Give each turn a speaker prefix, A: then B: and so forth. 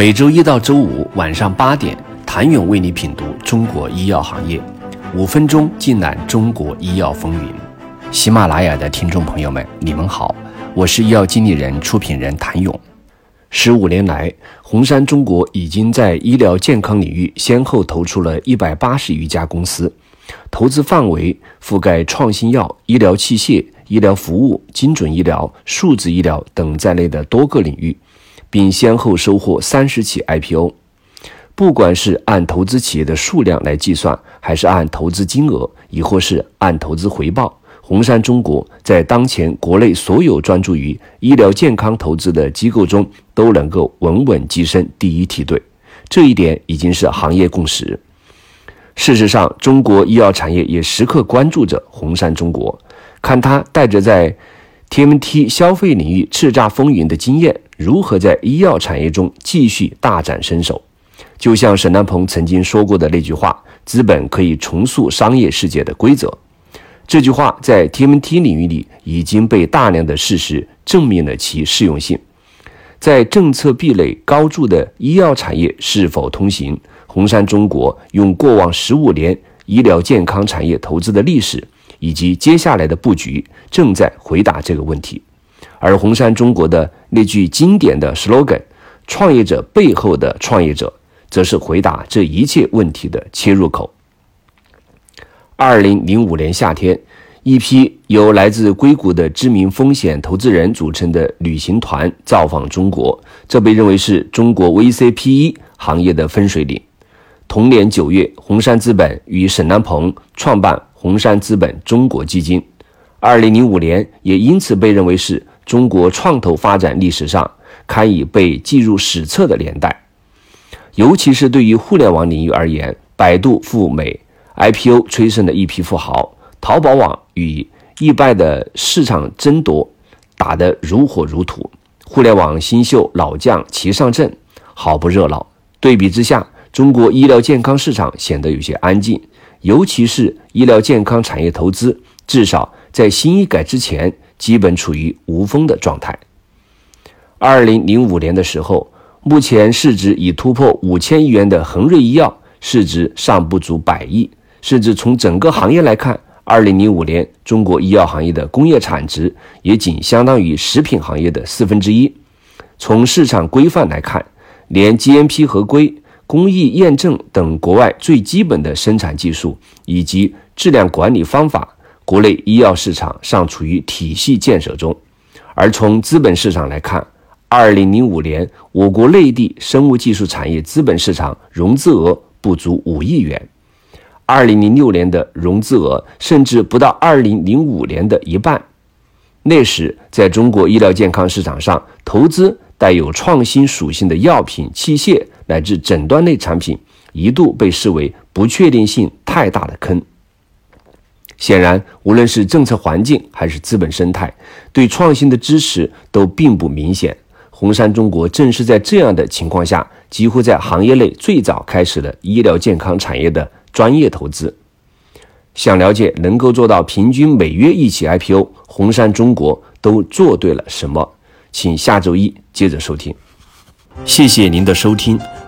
A: 每周一到周五晚上八点，谭勇为你品读中国医药行业，五分钟尽览中国医药风云。喜马拉雅的听众朋友们，你们好，我是医药经理人、出品人谭勇。十五年来，红杉中国已经在医疗健康领域先后投出了一百八十余家公司，投资范围覆盖创新药、医疗器械、医疗服务、精准医疗、数字医疗等在内的多个领域，并先后收获三十起 IPO。不管是按投资企业的数量来计算，还是按投资金额，亦或是按投资回报。红杉中国在当前国内所有专注于医疗健康投资的机构中，都能够稳稳跻身第一梯队，这一点已经是行业共识。事实上，中国医药产业也时刻关注着红杉中国，看它带着在 TMT 消费领域叱咤风云的经验，如何在医药产业中继续大展身手。就像沈南鹏曾经说过的那句话：“资本可以重塑商业世界的规则。”这句话在 TMT 领域里已经被大量的事实证明了其适用性。在政策壁垒高筑的医药产业是否通行？红杉中国用过往十五年医疗健康产业投资的历史以及接下来的布局，正在回答这个问题。而红杉中国的那句经典的 slogan：“ 创业者背后的创业者”，则是回答这一切问题的切入口。二零零五年夏天，一批由来自硅谷的知名风险投资人组成的旅行团造访中国，这被认为是中国 VCPE 行业的分水岭。同年九月，红杉资本与沈南鹏创办红杉资本中国基金。二零零五年也因此被认为是中国创投发展历史上堪以被记入史册的年代。尤其是对于互联网领域而言，百度赴美。IPO 催生的一批富豪，淘宝网与易拜的市场争夺打得如火如荼，互联网新秀老将齐上阵，好不热闹。对比之下，中国医疗健康市场显得有些安静，尤其是医疗健康产业投资，至少在新医改之前，基本处于无风的状态。二零零五年的时候，目前市值已突破五千亿元的恒瑞医药，市值尚不足百亿。甚至从整个行业来看，二零零五年中国医药行业的工业产值也仅相当于食品行业的四分之一。从市场规范来看，连 GMP 合规、工艺验证等国外最基本的生产技术以及质量管理方法，国内医药市场尚处于体系建设中。而从资本市场来看，二零零五年我国内地生物技术产业资本市场融资额不足五亿元。二零零六年的融资额甚至不到二零零五年的一半。那时，在中国医疗健康市场上，投资带有创新属性的药品、器械乃至诊断类产品，一度被视为不确定性太大的坑。显然，无论是政策环境还是资本生态，对创新的支持都并不明显。红杉中国正是在这样的情况下，几乎在行业内最早开始了医疗健康产业的。专业投资，想了解能够做到平均每月一起 IPO，红杉中国都做对了什么？请下周一接着收听。谢谢您的收听。